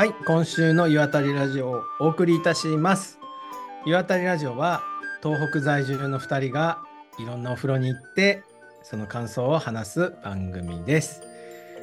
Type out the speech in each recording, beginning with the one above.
はい、今週の岩谷ラジオをお送りいたします。岩谷ラジオは東北在住の2人がいろんなお風呂に行ってその感想を話す番組です。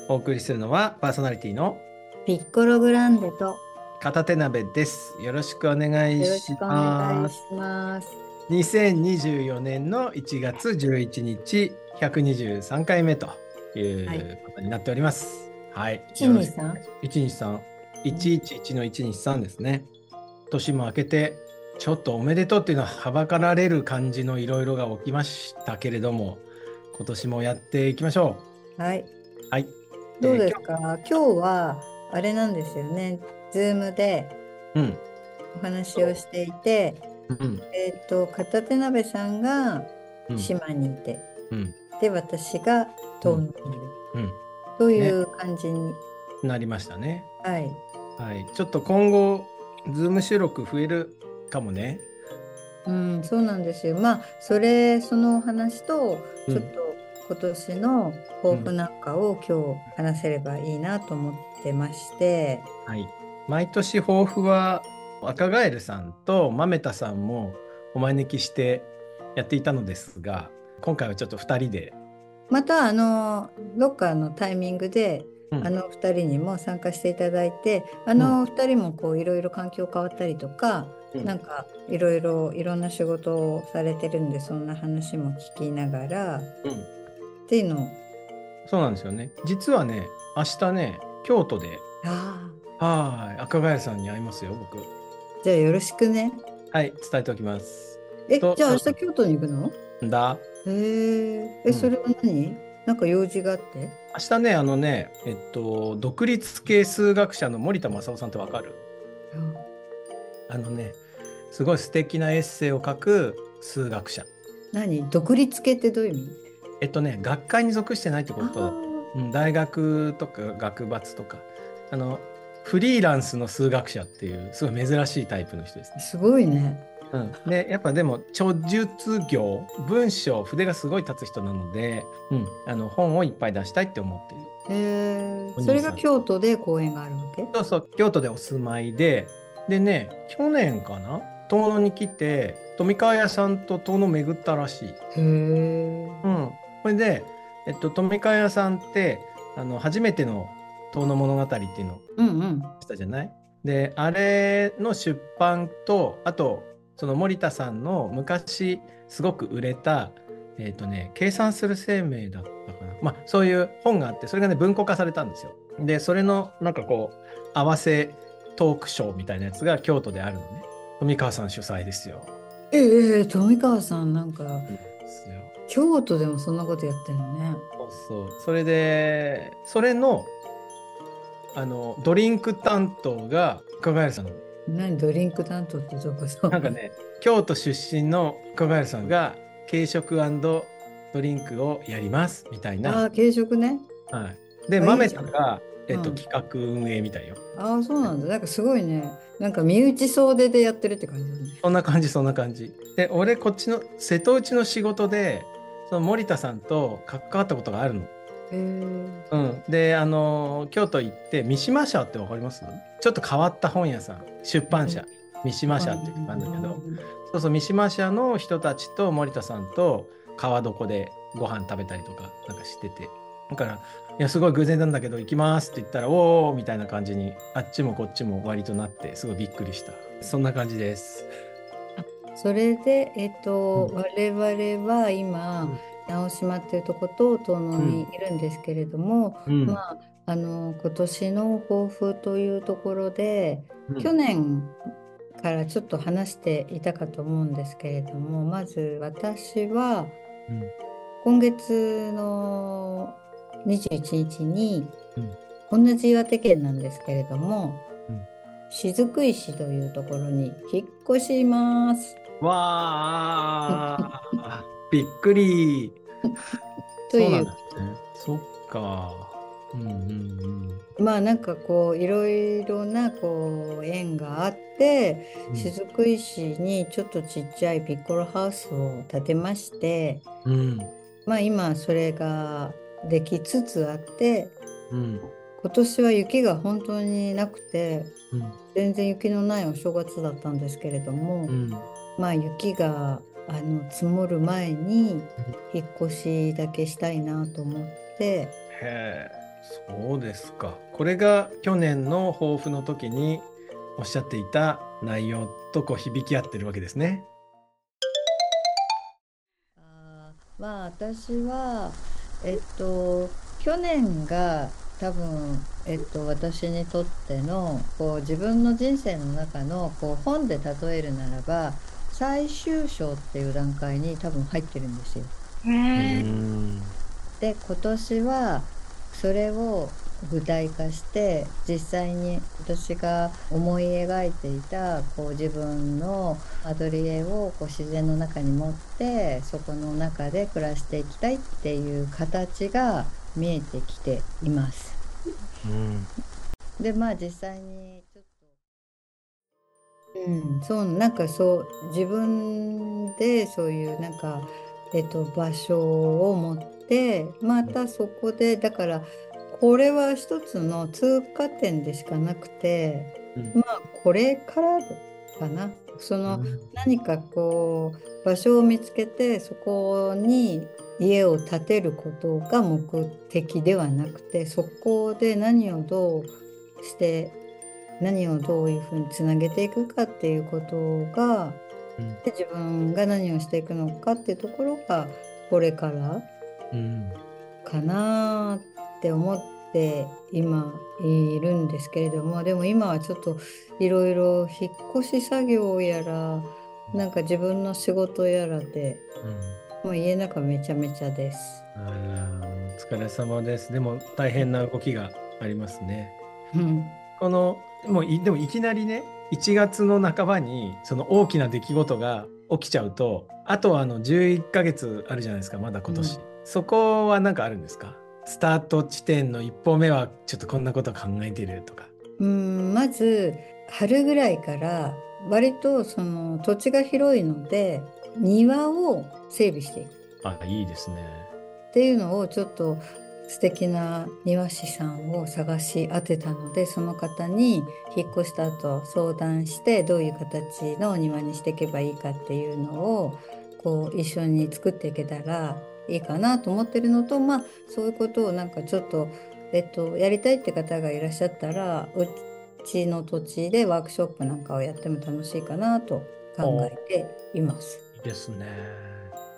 お送りするのはパーソナリティのピッコログランデと片手鍋です。よろしくお願いしよろしくお願ます。いします。2024年の1月11日123回目といはいうことになっております。はい。一二三？123 111の123ですね。年も明けてちょっとおめでとうっていうのははばかられる感じのいろいろが起きましたけれども今年もやっていきましょはい。う。はい。どうですえーか？今日はあれなんですよね。ズームでお話をしていて、うん。うん。えっ、と片手鍋さんがうん。島にいて、うん。で私が東野にいる、うん。という感じに、なりましたね。はい。はい。ちょっと今後、ズーム収録増えるかもね。うん、そうなんですよ。まあそれそのお話とうんちょっと今年の抱負なんかを今日話せればいいなと思ってまして。はい。毎年抱負は赤ガエルさんと豆田さんもお招きしてやっていたのですが、今回はちょっと2人で、またあのどっかのタイミングで、うん。あの2人にも参加していただいてあの2人もこういろいろ環境変わったりとか、うん。なんかいろいろいろんな仕事をされてるんでそんな話も聞きながらうん、っていうのを。そうなんですよね。実はね、明日ね、京都で、あはい、赤ガエルさんに会いますよ、僕。あじゃあよろしくね。はい、伝えておきます。えとじゃあ明日京都に行くの？だ。へえうん。えそれは何？なんか用事があって？明日ね、あのね、えっと、独立系数学者の森田正夫さんってわかる？あのね、すごい素敵なエッセイを書く数学者。何？独立系ってどういう意味？えっとね、学会に属してないってこと。大学とか学閥とか。あのフリーランスの数学者っていうすごい珍しいタイプの人ですね。ーすごいねうん、でやっぱでも著述業文章筆がすごい立つ人なので、うん、あの本をいっぱい出したいって思っている。へえそれが京都で公演があるわけ？そうそう。京都でお住まいで。でね去年かな？遠野に来て富川屋さんと遠野巡ったらしい。へえうん、これで、えっと、富川屋さんってあの初めての遠野物語っていうのをうんうん。したじゃない？であれの出版とあとその森田さんの昔すごく売れたえっ、とね計算する生命だったかなまあそういう本があってそれがね文庫化されたんですよでそれのなんかこう合わせトークショーみたいなやつが京都であるのね富川さん主催ですよ。ええ富川さんなんか京都でもそんなことやってるのねそうそう。それで、それの、あの、ドリンク担当が、加賀谷さん。何ドリンク担当ってどこそなんかね、京都出身の加賀谷さんが、軽食ドリンクをやります、みたいあな。あ軽食ねはい。で、豆さんが、えっと、うん企画運営みたいよ。ああそうなんだなんかすごいねなんか身内総出でやってるって感じだねそんな感じ、そんな感じ。で、俺、こっちの、瀬戸内の仕事で、その森田さんと関わったことがあるの。うん、であの京都行って三島社ってわかります？ちょっと変わった本屋さん。出版社、三島社っていうのがあるんだけど、そうそう三島社の人たちと森田さんと川床でご飯食べたりとかなんかしてて。だから「いやすごい偶然なんだけど行きます」って言ったら「おお」みたいな感じにあっちもこっちも割となってすごいびっくりした。そんな感じです。それでえっ、と、うん。我々は今、うん直島っていうとこと遠野にいるんですけれども、うん。まああの今年の抱負というところで、うん。去年からちょっと話していたかと思うんですけれどもまず私はうん。今月の21日に、うん。同じ岩手県なんですけれども、うん。雫石というところに引っ越します。わあびっくり というそうなんだね。そっか。うんうんまあなんかこういろいろなこう縁があってうん。雫石にちょっとちっちゃいピッコロハウスを建てましてうん。まあ今それができつつあってうん。今年は雪が本当になくてうん全然雪のないお正月だったんですけれども、うんまあ雪があの積もる前に引っ越しだけしたいなと思ってへえそうですかこれが去年の抱負の時におっしゃっていた内容とこう響き合ってるわけですね。あーまあ私はえっと去年が多分、えっと、私にとってのこう自分の人生の中のこう本で例えるならば最終章っていう段階に多分入ってるんですよ。で今年はそれを具体化して実際に私が思い描いていたこう自分のアトリエをこう自然の中に持ってそこの中で暮らしていきたいっていう形が見えてきています。うんでまあ実際にうんそうなんかそう自分でそういうなんかえっと場所を持ってまたそこでだからこれは一つの通過点でしかなくてうん。まあこれからかな。その何かこう場所を見つけてそこに家を建てることが目的ではなくてそこで何をどうして何をどういうふうにつなげていくかっていうことがうんで自分が何をしていくのかっていうところがこれからうんかなって思って今いるんですけれどもでも今はちょっといろいろ引っ越し作業やらなんか自分の仕事やらでもう家の中めちゃめちゃです。うんあらお疲れ様です。でも大変な動きがありますね。うんこのもういでもいきなりね1月の半ばにその大きな出来事が起きちゃうとあとはあの11ヶ月あるじゃないですかまだ今年、うんそこは何かあるんですか？スタート地点の一歩目はちょっとこんなこと考えてるとか。うんまず春ぐらいから割とその土地が広いので庭を整備していくあいいですね。っていうのをちょっと素敵な庭師さんを探し当てたのでその方に引っ越した後相談してどういう形のお庭にしていけばいいかっていうのをこう一緒に作っていけたらいいかなと思ってるのとまあそういうことをなんかちょっと、えっと、やりたいって方がいらっしゃったらうちの土地でワークショップなんかをやっても楽しいかなと考えています。いいですね。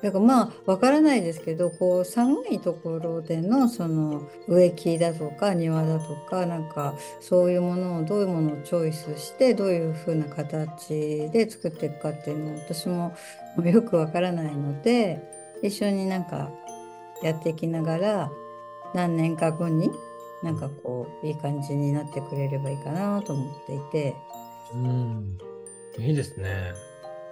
だからまあわからないですけどこう寒いところでのその植木だとか庭だとかなんかそういうものをどういうものをチョイスしてどういうふうな形で作っていくかっていうのを私もよくわからないので一緒になんかやっていきながら何年か後になんかこういい感じになってくれればいいかなと思っていて。うんいいですね。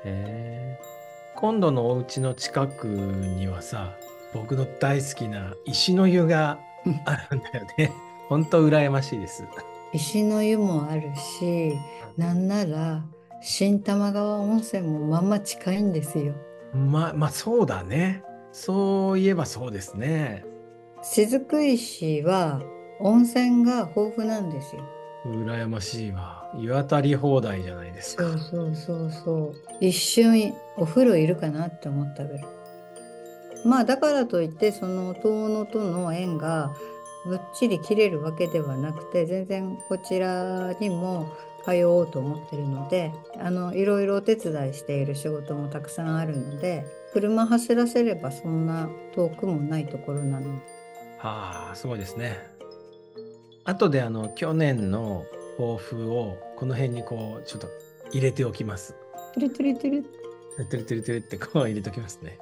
へえ。今度のお家の近くにはさ僕の大好きな石の湯があるんだよね。本当羨ましいです。石の湯もあるしなんなら新玉川温泉もまんま近いんですよままあそうだね。そういえばそうですね。雫石は温泉が豊富なんですよ羨ましいわ。湯あたり放題じゃないですそか。うそうそうそう一瞬お風呂いるかなって思ったぐらいまあだからといってその遠野との縁がぶっちり切れるわけではなくて全然こちらにも通おうと思ってるのであのいろいろお手伝いしている仕事もたくさんあるので車走らせればそんな遠くもないところなのではあすごいですね。後であの去年の抱負をこの辺にこうちょっと入れておきます。トゥルトゥルトゥルてるてるてるってこう入れておきますね。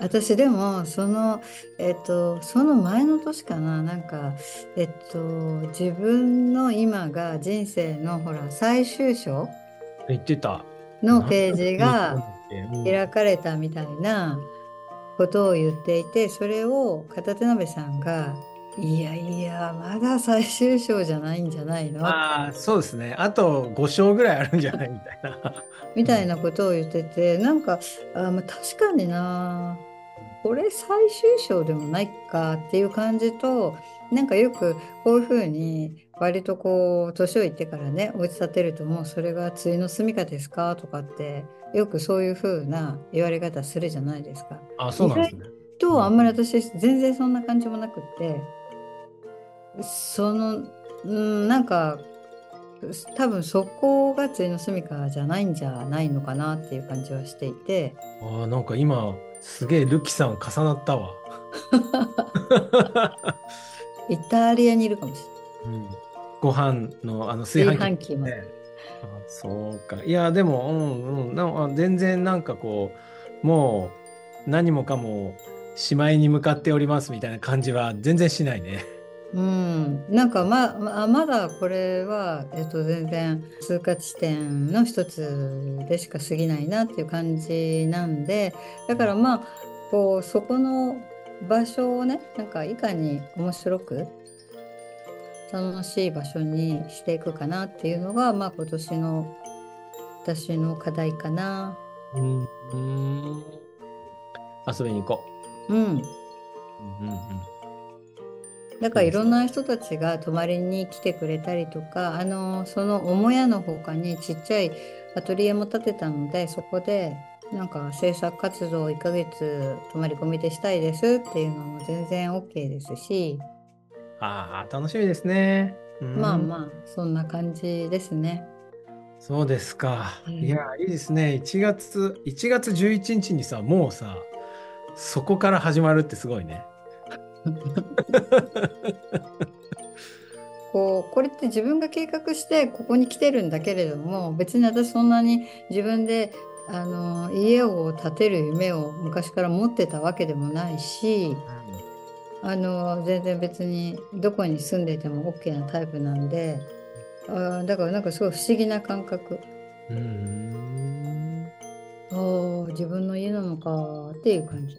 私でもそのえっとその前の年かななんかえっと自分の今が人生のほら最終章言ってた。のページがうん開かれたみたいなことを言っていてそれを片手鍋さんが「いやいやまだ最終章じゃないんじゃないの?」ああそうですね。あと5章ぐらいあるんじゃないみたいな。みたいなことを言っててなんかあ、まあ、確かになこれ最終章でもないかっていう感じとなんかよくこういうふうに割とこう年をいってからねお家建てるともうそれが対の住みかですかとかってよくそういうふうな言われ方するじゃないですか。あ、そうなんですね。とあんまり私全然そんな感じもなくってそのうんなんか多分そこが対の住みかじゃないんじゃないのかなっていう感じはしていてああ、なんか今、すげえルキさん重なったわ。イタリアにいるかもしうん、ご飯のあのれ炊飯器ね。あそうか。いや、でも、うんうん、な全然なんかこう、もう何もかもしまいに向かっておりますみたいな感じは全然しないね。うん、なんかまままだこれは、えっと、全然通過地点の一つでしか過ぎないなっていう感じなんでだからまあこうそこの場所をねなんかいかに面白く楽しい場所にしていくかなっていうのが、まあ、今年の私の課題かな。うん、うん。遊びに行こう。ん、う。うんうんうんだからいろんな人たちが泊まりに来てくれたりとか、あのその母屋の他にちっちゃいアトリエも建てたのでそこでなんか制作活動を1ヶ月泊まり込みでしたいですっていうのも全然 OK ですし、ああ、楽しみですね。うんまあまあそんな感じですね。そうですか。うんいや、いいですね。1月、1月11日にさ、もうさ、そこから始まるってすごいね。こうこれって自分が計画してここに来てるんだけれども別に私そんなに自分であの家を建てる夢を昔から持ってたわけでもないしあの全然別にどこに住んでいても OK なタイプなんであーだからなんかすごい不思議な感覚うん。うんあー自分の家なのかっていう感じ。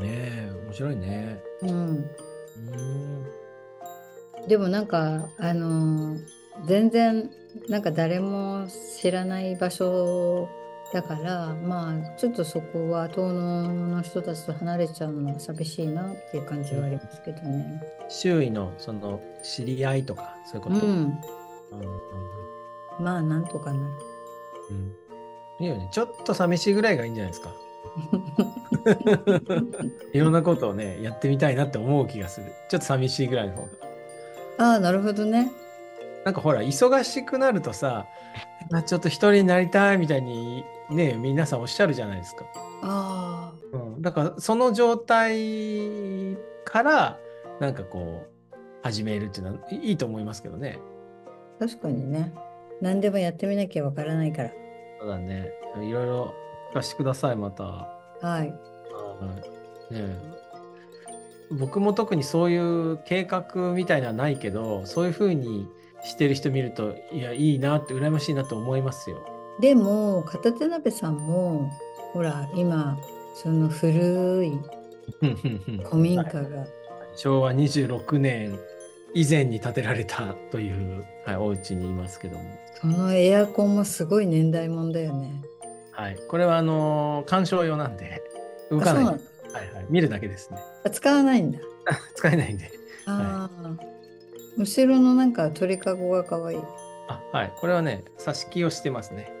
ねえ、面白いね。うんうん。でもなんかあのー全然なんか誰も知らない場所だからまあちょっとそこは遠野の人たちと離れちゃうのは寂しいなっていう感じはありますけどね。周囲のその知り合いとか、そういうこと？うん、うんうんまあなんとかなる。うんいいよね。ちょっと寂しいぐらいがいいんじゃないですか。いろんなことをね、やってみたいなって思う気がする。ちょっと寂しいぐらいの方が。ああなるほどね。なんかほら、忙しくなるとさ、まあちょっと一人になりたいみたいにね、皆さんおっしゃるじゃないですか。あうん、だからその状態から、なんかこう、始めるっていうのはいいいと思いますけどね。あ確かにね。何でもやってみなきゃわからないから。そうだね。いろいろ聞かせてください、また。はい。はいねえ僕も特にそういう計画みたいなのはないけど、そういうふうにしてる人見ると、いや、いいなって、羨ましいなと思いますよ。でも片手鍋さんもほら今その古い古民家が昭和26年以前に建てられたという、はい、お家にいますけども。そのエアコンもすごい年代物だよね。はい。これは、あのー鑑賞用なんで、動かない。はいのはい。見るだけですね。あ使わないんだ。使えないんで。ああ、後ろのなんか鳥かごがかわいい。あ、はい。これはね、挿し木をしてますね。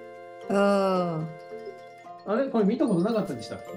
ああれこれ見たことなかったでしたっけ？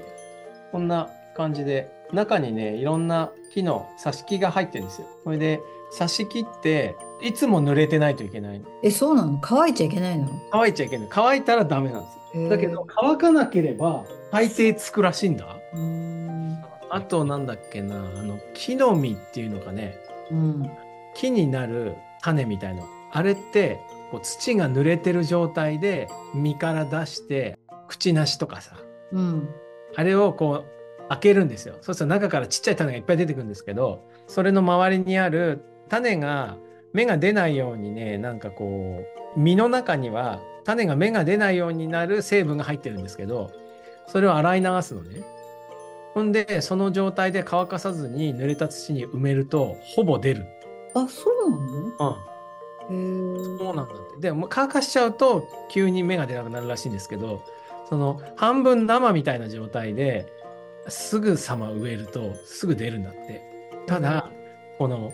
こんな感じで、中にね、いろんな木の挿し木が入ってるんですよ。これで、挿し木って、いつも濡れてないといけないえ、そうなの？乾いちゃいけないの？乾いちゃいけない。乾いたらダメなんですよ。だけど、乾かなければ、大抵つくらしいんだ。うーん。あと、なんだっけな、あの、木の実っていうのがね、うん。木になる種みたいな。あれって、こう土が濡れてる状態で、実から出して、口なしとかさ、うん。あれをこう開けるんですよ。そうすると中からちっちゃい種がいっぱい出てくるんですけど、それの周りにある種が芽が出ないようにね、なんかこう、実の中には種が芽が出ないようになる成分が入ってるんですけど、それを洗い流すのね。ほんで、その状態で乾かさずに濡れた土に埋めると、ほぼ出る。あ、そうなの？うん。へーそうなんだって。でも乾かしちゃうと急に芽が出なくなるらしいんですけど、その半分生みたいな状態ですぐさま植えるとすぐ出るんだって。ただ、この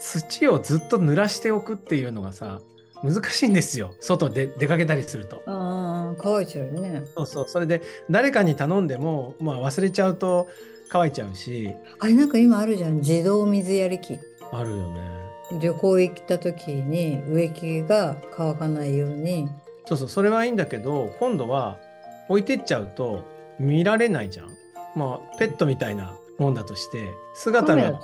土をずっと濡らしておくっていうのがさ、難しいんですよ。外で出かけたりすると。ああ、乾いちゃうよね。そうそう。それで誰かに頼んでも、まあ忘れちゃうと乾いちゃうし、あれなんか今あるじゃん。自動水やり機。あるよね。旅行行った時に植木が乾かないように。そうそう。それはいいんだけど、今度は置いてっちゃうと見られないじゃん。まあペットみたいなもんだとして、姿が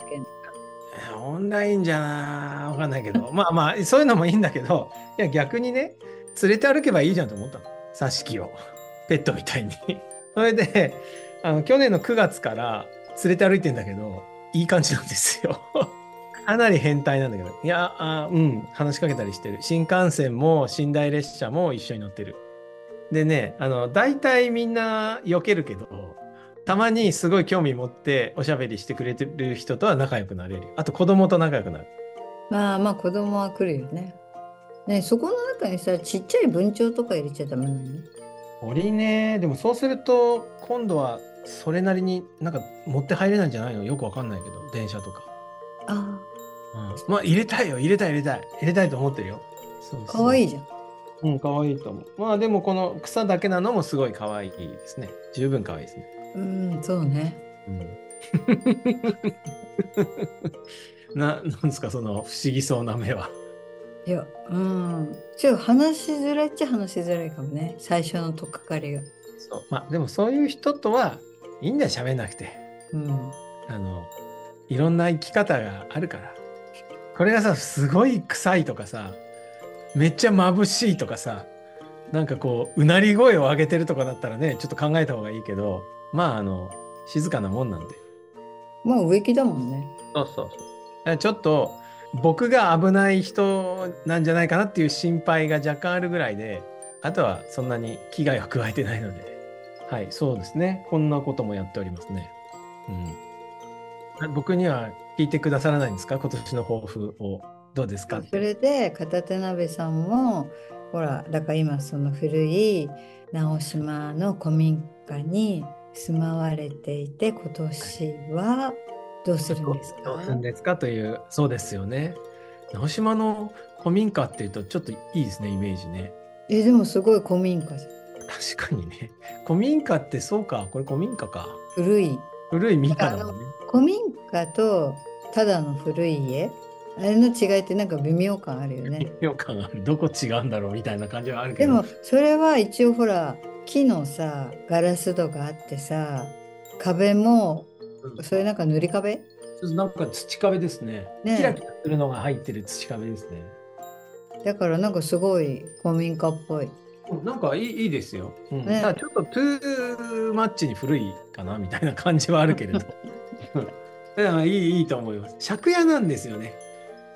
オンラインじゃなわかんないけど、まあまあ、そういうのもいいんだけど、いや、逆にね、連れて歩けばいいじゃんと思ったの。挿し木を。ペットみたいに。それで、あの、去年の9月から連れて歩いてんだけど、いい感じなんですよ。かなり変態なんだけど。いや、あうん、話しかけたりしてる。新幹線も寝台列車も一緒に乗ってる。でね、あの、大体みんな避けるけど、たまにすごい興味持っておしゃべりしてくれてる人とは仲良くなれる。あと子供と仲良くなる。まあまあ子供は来るよね。ねそこの中にさ、ちっちゃい文鳥とか入れちゃダメなの？鳥ね、でもそうすると今度はそれなりになんか持って入れないんじゃないの？よくわかんないけど、電車とか。あうん、まあ入れたいよ、入れたい入れたい。入れたいと思ってるよ。そうあ、そうかわいいじゃん。うん、かわいいと思う。まあでもこの草だけなのもすごいかわいいですね。十分かわいいですね。うん、そうね。うん、な、なんですか、その不思議そうな目は。いや、うん。ちょっと話しづらいっちゃ話しづらいかもね。最初のとっかかりが。そう。まあでもそういう人とはいいんだよ、喋んなくて。うん。あの、いろんな生き方があるから。これがさ、すごい臭いとかさ、めっちゃ眩しいとかさ、なんかこう、うなり声を上げてるとかだったらね、ちょっと考えた方がいいけど、まあ、あの、静かなもんなんで。まあ植木だもんね。そうそうそう。ちょっと、僕が危ない人なんじゃないかなっていう心配が若干あるぐらいで、あとはそんなに危害は加えてないので、はい、そうですね。こんなこともやっておりますね。うん。僕には聞いてくださらないんですか？今年の抱負を。どうですか？それで片手鍋さんもほらだから今その古い直島の古民家に住まわれていて今年はどうするんですか？どうするんですか？という、そうですよね。直島の古民家っていうとちょっといいですね、イメージね。えでもすごい古民家じゃん確かにね。古民家ってそうか、これ古民家か。古い古い民家だもんね。古民家とただの古い家？あれの違いってなんか微妙感あるよね微妙感ある。どこ違うんだろうみたいな感じはあるけど。でもそれは一応ほら木のさガラス戸があってさ壁もうんそれなんか塗り壁？なんか土壁ですね。ねキラキラするのが入ってる土壁ですね。だからなんかすごい古民家っぽい。なんかいいいいですよ。うんねただちょっとトゥーマッチに古いかなみたいな感じはあるけれど。いいいいと思います。借家なんですよね。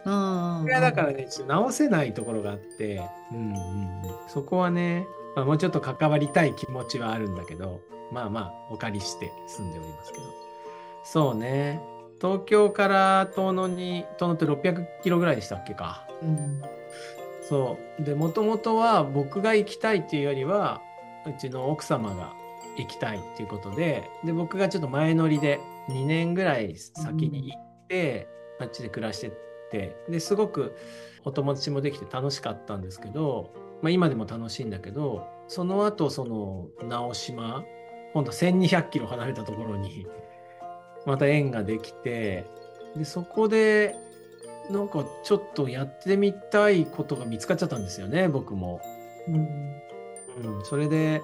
うん借家だからね、直せないところがあって、うんうんうん、そこはね、まあ、もうちょっと関わりたい気持ちはあるんだけど、まあまあ、お借りして住んでおりますけど。そうね。東京から遠野に、遠野って600キロぐらいでしたっけか。うんそう。で、もともとは僕が行きたいっていうよりは、うちの奥様が行きたいっていうことで、で、僕がちょっと前乗りで2年ぐらい先に行って、あっちで暮らしてって、で、すごくお友達もできて楽しかったんですけど、まあ今でも楽しいんだけど、その後、その、直島、今度1200キロ離れたところに、また縁ができて、で、そこで、なんかちょっとやってみたいことが見つかっちゃったんですよね、僕も。うんうん、それで、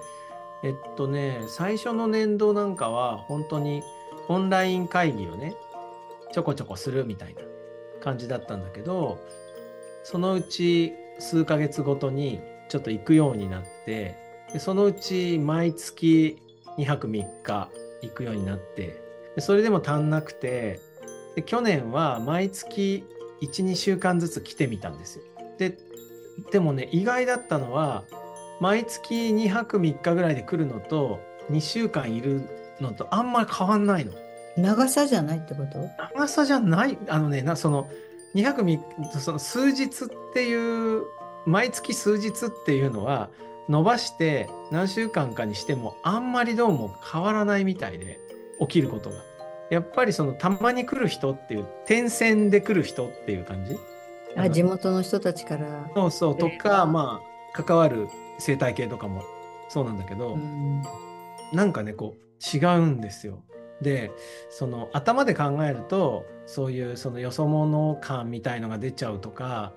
えっとね、最初の年度なんかは、本当にオンライン会議をね、ちょこちょこするみたいな感じだったんだけど、そのうち数ヶ月ごとにちょっと行くようになって、でそのうち毎月2泊3日行くようになって、でそれでも足んなくて、で去年は毎月1、2週間ずつ来てみたんですよ。で、でもね、意外だったのは、毎月2泊3日ぐらいで来るのと、2週間いるのとあんまり変わんないの。長さじゃないってこと？長さじゃない、あのね、なその2泊3日、その数日っていう、毎月数日っていうのは、伸ばして何週間かにしてもあんまりどうも変わらないみたいで、起きることが。やっぱりそのたまに来る人っていう点線で来る人っていう感じ？あ地元の人たちから。そうそうとかまあ関わる生態系とかもそうなんだけど、うんなんかねこう違うんですよ。でその頭で考えるとそういうそのよそ者感みたいのが出ちゃうとか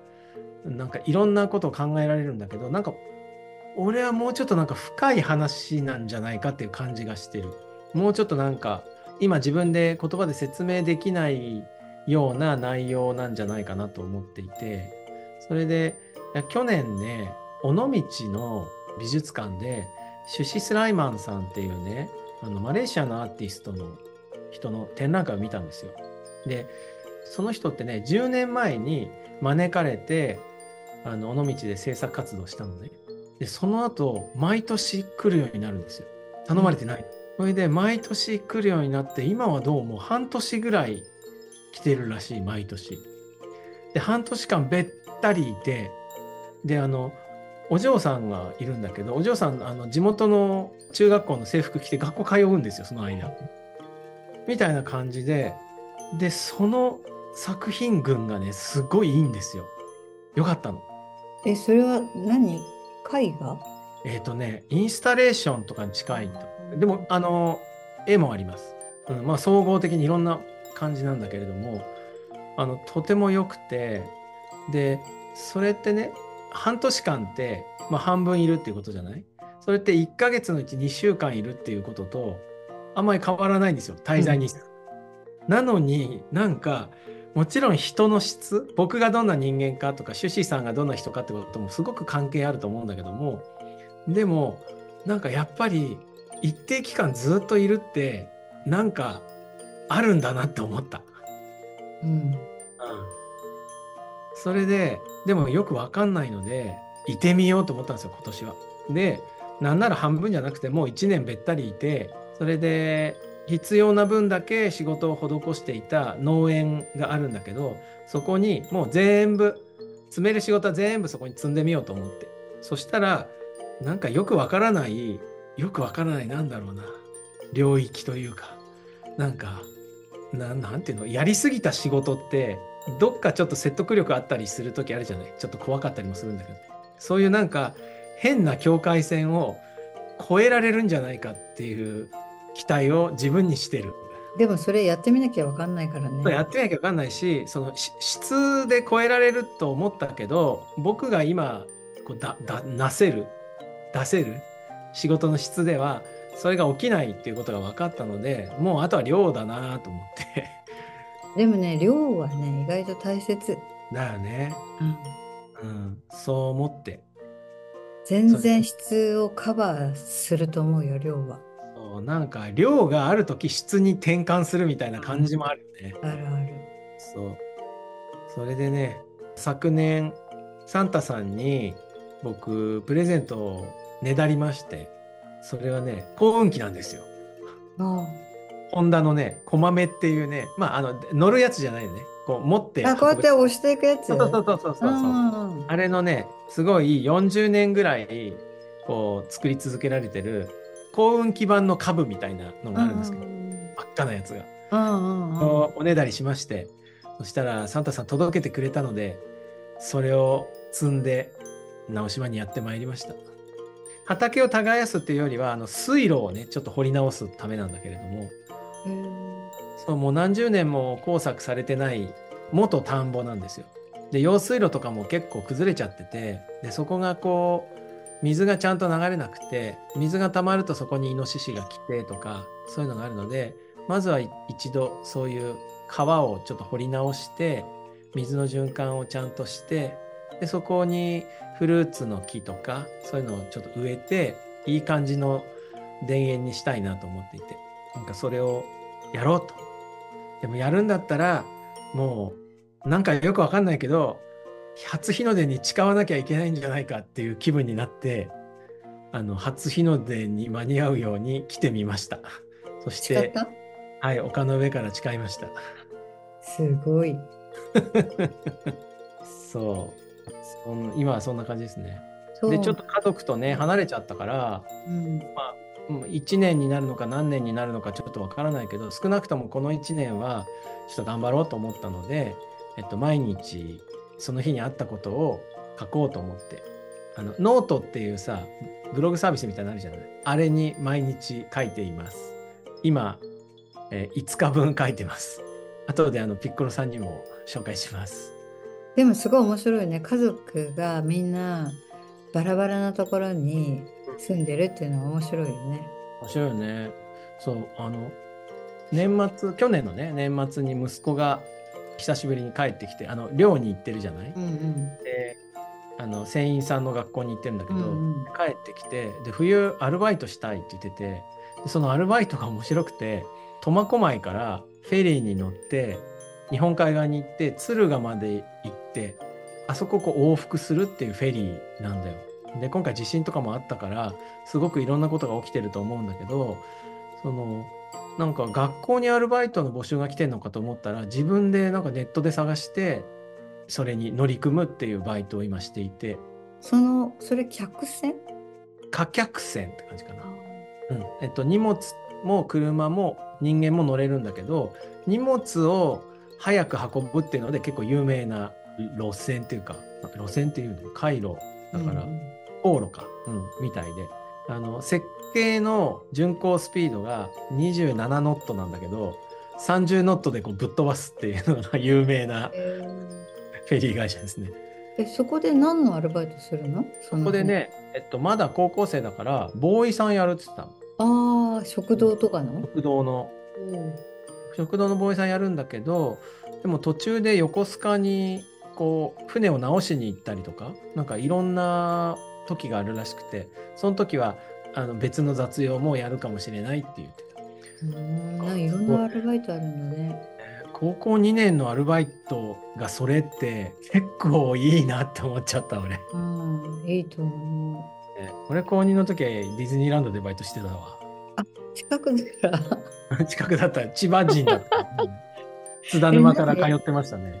なんかいろんなことを考えられるんだけどなんか俺はもうちょっとなんか深い話なんじゃないかっていう感じがしてる。もうちょっとなんか今自分で言葉で説明できないような内容なんじゃないかなと思っていてそれで去年ね尾道の美術館でシュシ・スライマンさんっていうねあのマレーシアのアーティストの人の展覧会を見たんですよ。でその人ってね10年前に招かれてあの尾道で制作活動したのね。でその後毎年来るようになるんですよ。頼まれてない。それで毎年来るようになって今はどうも半年ぐらい来てるらしい毎年。で半年間べったりいてであのお嬢さんがいるんだけどお嬢さんあの地元の中学校の制服着て学校通うんですよその間。みたいな感じででその作品群がねすごいいいんですよ。よかったの。え、それは何？絵画？えっ、とねインスタレーションとかに近いと。でもあの絵もあります。うん、まあ総合的にいろんな感じなんだけれどもあのとても良くてでそれってね半年間って、まあ、半分いるっていうことじゃない？それって1ヶ月のうち2週間いるっていうこととあんまり変わらないんですよ滞在日数。なのになんかもちろん人の質僕がどんな人間かとかシュシーさんがどんな人かってこともすごく関係あると思うんだけどもでもなんかやっぱり一定期間ずっといるってなんかあるんだなって思った。うん。うん、それででもよくわかんないのでいてみようと思ったんですよ今年は。でなんなら半分じゃなくてもう1年べったりいてそれで必要な分だけ仕事を施していた農園があるんだけどそこにもう全部詰める仕事は全部そこに積んでみようと思って。そしたらなんかよくわからないよくわからないなんだろうな。領域というか。なんかななんていうの？やりすぎた仕事ってどっかちょっと説得力あったりする時あるじゃない？ちょっと怖かったりもするんだけど。そういうなんか変な境界線を越えられるんじゃないかっていう期待を自分にしてる。でもそれやってみなきゃわかんないからね。やってみなきゃ分かんないしそのし質で超えられると思ったけど僕が今こうだだなせる出せる仕事の質ではそれが起きないっていうことが分かったのでもうあとは量だなと思ってでもね、量はね、意外と大切。だよね、うんうん、そう思って全然質をカバーすると思うよ、量は。なんか量がある時質に転換するみたいな感じもあるよね。あるある。そう。それでね、昨年、サンタさんに僕、プレゼントをねだりまして、それはね、幸運期なんですよ。あホンダのね、コマメっていうね、まあ、あの、乗るやつじゃないよね。こう、持ってあ、こうやって押していくやつ。そうそうそうそうそうあれのね、すごい40年ぐらい、こう、作り続けられてる、幸運基盤の株みたいなのがあるんですけど、うん真っ赤なやつが。おねだりしまして、そしたらサンタさん届けてくれたので、それを積んで直島にやってまいりました。畑を耕すっていうよりは、あの水路をね、ちょっと掘り直すためなんだけれども、うんそうもう何十年も工作されてない元田んぼなんですよ。で、用水路とかも結構崩れちゃってて、で、そこがこう、水がちゃんと流れなくて、水が溜まるとそこにイノシシが来てとか、そういうのがあるので、まずは一度そういう川をちょっと掘り直して、水の循環をちゃんとして、で、そこにフルーツの木とか、そういうのをちょっと植えて、いい感じの田園にしたいなと思っていて、なんかそれをやろうと。でもやるんだったら、もう、なんかよくわかんないけど、初日の出に誓わなきゃいけないんじゃないかっていう気分になって、あの、初日の出に間に合うように来てみました。そして、はい、丘の上から誓いました。すごい。そう。そん今はそんな感じですね。で、ちょっと家族とね、離れちゃったから、うんうん1年になるのか何年になるのかちょっとわからないけど少なくともこの1年はちょっと頑張ろうと思ったので、えっと、毎日その日にあったことを書こうと思ってあのノートっていうさブログサービスみたいになるじゃない？あれに毎日書いています今、えー5日分書いてます後であのピッコロさんにも紹介しますでもすごい面白いね。家族がみんなバラバラなところに住んでるっていうのは面白いよね。面白いよね。そう、あの、年末、去年のね、年末に息子が久しぶりに帰ってきて、あの、寮に行ってるじゃない、うんうん。で、あの、船員さんの学校に行ってるんだけど、うんうん帰ってきて、で、冬アルバイトしたいって言ってて、でそのアルバイトが面白くて、苫小牧からフェリーに乗って、日本海側に行って、敦賀まで行って、あそこをこう往復するっていうフェリーなんだよ。で、今回地震とかもあったから、すごくいろんなことが起きてると思うんだけど、その、なんか学校にアルバイトの募集が来てんのかと思ったら、自分でなんかネットで探して、それに乗り組むっていうバイトを今していて、その、それ客船？貨客船って感じかな。うん。えっと、荷物も車も人間も乗れるんだけど、荷物を早く運ぶっていうので結構有名な路線っていうか、路線っていうの回路だから、うん航路か、うん、みたいで。あの、設計の巡航スピードが27ノットなんだけど、30ノットでこうぶっ飛ばすっていうのが有名なえフェリー会社ですね。ーえ、そこで何のアルバイトするの？そここで。ね、えっと、まだ高校生だから、ボーイさんやるって言ってたの。ああ、食堂とかの？食堂の。うん食堂のボーイさんやるんだけど、でも途中で横須賀に、こう、船を直しに行ったりとか、なんかいろんな時があるらしくて、その時は、あの別の雑用もやるかもしれないって言ってた。うんいろんなアルバイトあるんだね。高校2年のアルバイトがそれって結構いいなって思っちゃった俺。ねうん、いいと思俺高2の時はディズニーランドでバイトしてたわ。う。近くだから、近くだった。千葉人だった。うん。津田沼から通ってましたね。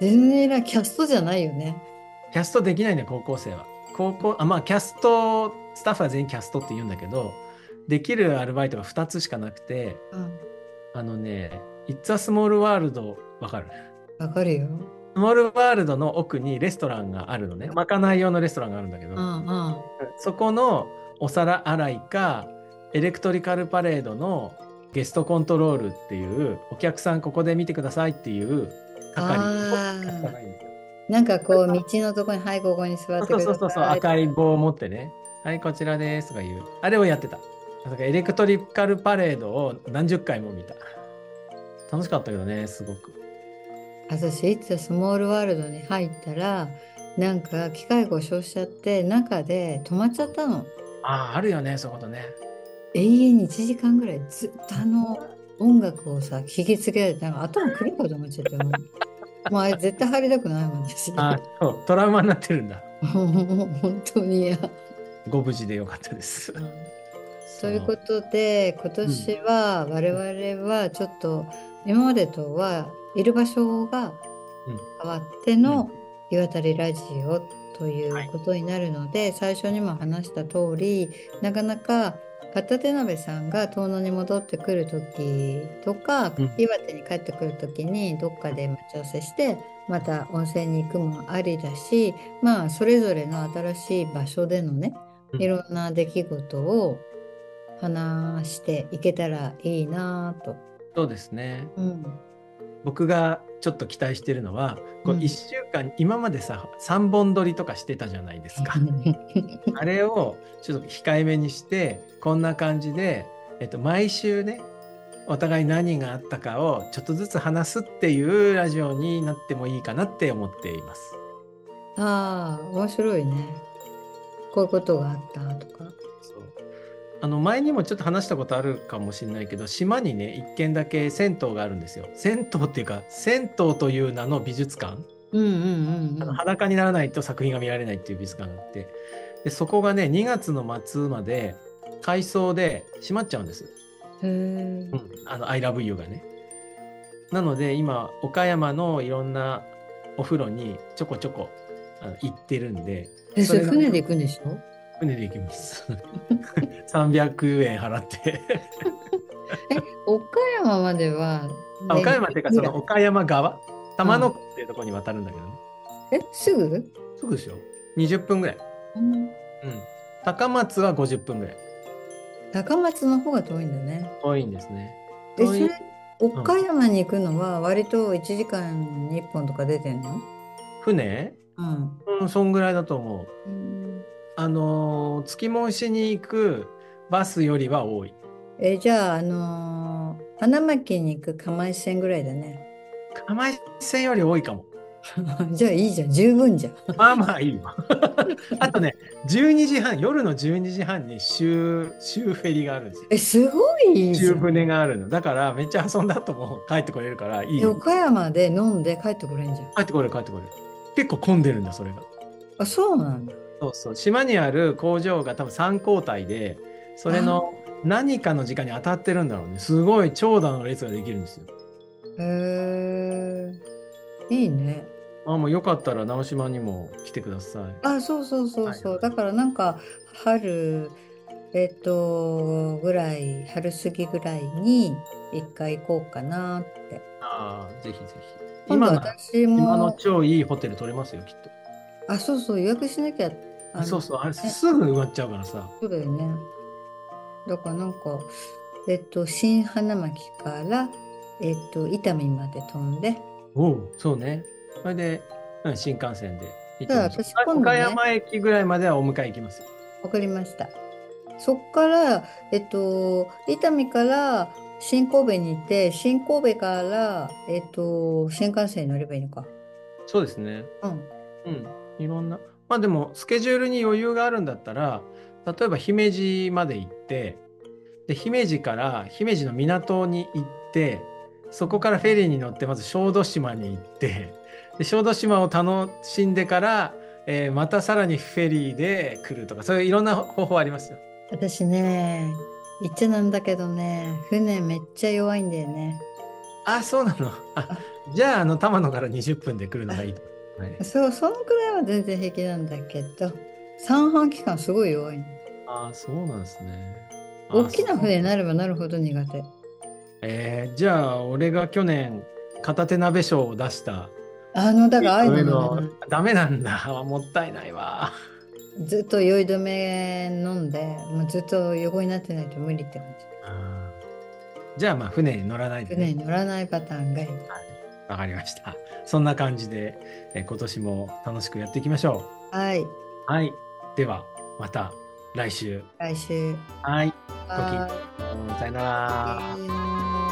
全然なキャストじゃないよね。キャストで？きないんだよ高校生は。高校、あ、まあキャスト、スタッフは全員キャストって言うんだけど、できるアルバイトが2つしかなくて、うん、あのね、It's a Small World わかる？わかるよ。スモールワールドの奥にレストランがあるのね。まかない用のレストランがあるんだけど、うんうん。そこのお皿洗いか、エレクトリカルパレードのゲストコントロールっていう、お客さんここで見てくださいっていう係ないんかこう道のとこに「はいここに座ってください」そうそうそうそう、赤い棒を持ってね、はい、こちらですとか言う。あれをやってた。だからエレクトリカルパレードを何十回も見た。楽しかったけどね、すごく。私いつスモールワールドに入ったらなんか機械故障しちゃって中で止まっちゃったのああ、あるよね、そういうことね。永遠に1時間ぐらいずっとあの音楽をさ聞きつけられてなんか頭くるかと思っちゃってもうもうあれ絶対入りたくないもんですよああ、そう、トラウマになってるんだ。本当に。嫌ご無事でよかったです。ということで今年は我々はちょっと今までとはいる場所がうん。変わっての岩渡りラジオということになるので、最初にも話した通りなかなか片手鍋さんが遠野に戻ってくる時とか、うん岩手に帰ってくる時にどっかで待ち合わせしてまた温泉に行くもありだしまあそれぞれの新しい場所でのねうんいろんな出来事を話していけたらいいなぁと。そうですね。うん、僕がちょっと期待してるのは、こううん1週間、今までさ、3本撮りとかしてたじゃないですか。あれをちょっと控えめにして、こんな感じで、えっと、毎週ね、お互い何があったかをちょっとずつ話すっていうラジオになってもいいかなって思っています。ああ面白いね。こういうことがあったとか。あの前にもちょっと話したことあるかもしれないけど島にね一軒だけ銭湯があるんですよ。銭湯っていうか銭湯という名の美術館、うんうんうん。うん。あの裸にならないと作品が見られないっていう美術館。があってでそこがね2月の末まで改装で閉まっちゃうんです、へえうん、あの「ILOVEYOU」がね。なので今岡山のいろんなお風呂にちょこちょこあの行ってるんでえそれ船で行くんでしょ？船で行きます。300円払って。岡山までは、あ岡山っていうか、そのね岡山側、玉野湖っていうところに渡るんだけどね。え、すぐ？すぐですよ。20分ぐらい。うんうん。高松は50分ぐらい。高松の方が遠いんだね。遠いんですね。え、それ、岡山に行くのは割と1時間に1本とか出てんの？船？うん。うん、そんぐらいだと思う。うんあのー月申しに行くバスよりは多い。え、じゃあ、あのー花巻に行く釜石線ぐらいだね。釜石線より多いかも。じゃあいいじゃん、十分じゃん。まあまあいいわ。あとね、12時半、夜の12時半に週、週フェリーがあるんですよ。え、すごい週。船があるの。だから、めっちゃ遊んだ後も帰ってこれるからいい岡山で飲んで帰ってこれんじゃん。帰ってこれる、帰ってこれる。結構混んでるんだ、それが。あ、そうなんだ。そうそう。島にある工場が多分3交代で、それの何かの時間に当たってるんだろうね。すごい長蛇の列ができるんですよ。へえ、いいね。あ、もうよかったら直島にも来てください。あ、そうそうそうそう。はいだからなんか春、えっと、ぐらい、春過ぎぐらいに一回行こうかなって。ああ、ぜひぜひ。今私今のも、超いいホテル取れますよ、きっと。あ、そうそう、予約しなきゃ。そうそう、あれすぐ埋まっちゃうからさ。そうだよね。だからなんか、えっと、新花巻から、えっと、伊丹まで飛んで、おう、そうね。それで、うん新幹線で行って私今度ね岡山駅ぐらいまではお迎え行きますよ。わかりました。そっから、えっと、伊丹から新神戸に行って、新神戸から、えっと、新幹線に乗ればいいのか。そうですね。うん。うん。いろんな。まあでも、スケジュールに余裕があるんだったら、例えば姫路まで行って、で、姫路から姫路の港に行って、そこからフェリーに乗って、まず小豆島に行って、で小豆島を楽しんでから、えーまたさらにフェリーで来るとか、そういういろんな方法ありますよ。私ね、言っちゃなんだけどね、船めっちゃ弱いんだよね。あ、そうなの。あ、じゃあ、あの、玉野から20分で来るのがいい。はい、そう、そのくらいは全然平気なんだけど、三半期間すごい弱いの。あ、そうなんですね。あ大きな船になればなるほど苦手。えーじゃあ、俺が去年、片手鍋賞を出した。あの、だからああいう上ののダメなんだ。もったいないわ。ずっと酔い止め飲んで、もうずっと横になってないと無理って感じ。じゃあ、まあ、船に乗らないで、船ね。に乗らないパターンがいい。わかりました。そんな感じで、えー今年も楽しくやっていきましょはい、う。はい。では、また来週。来週。はい。はさよなら。い。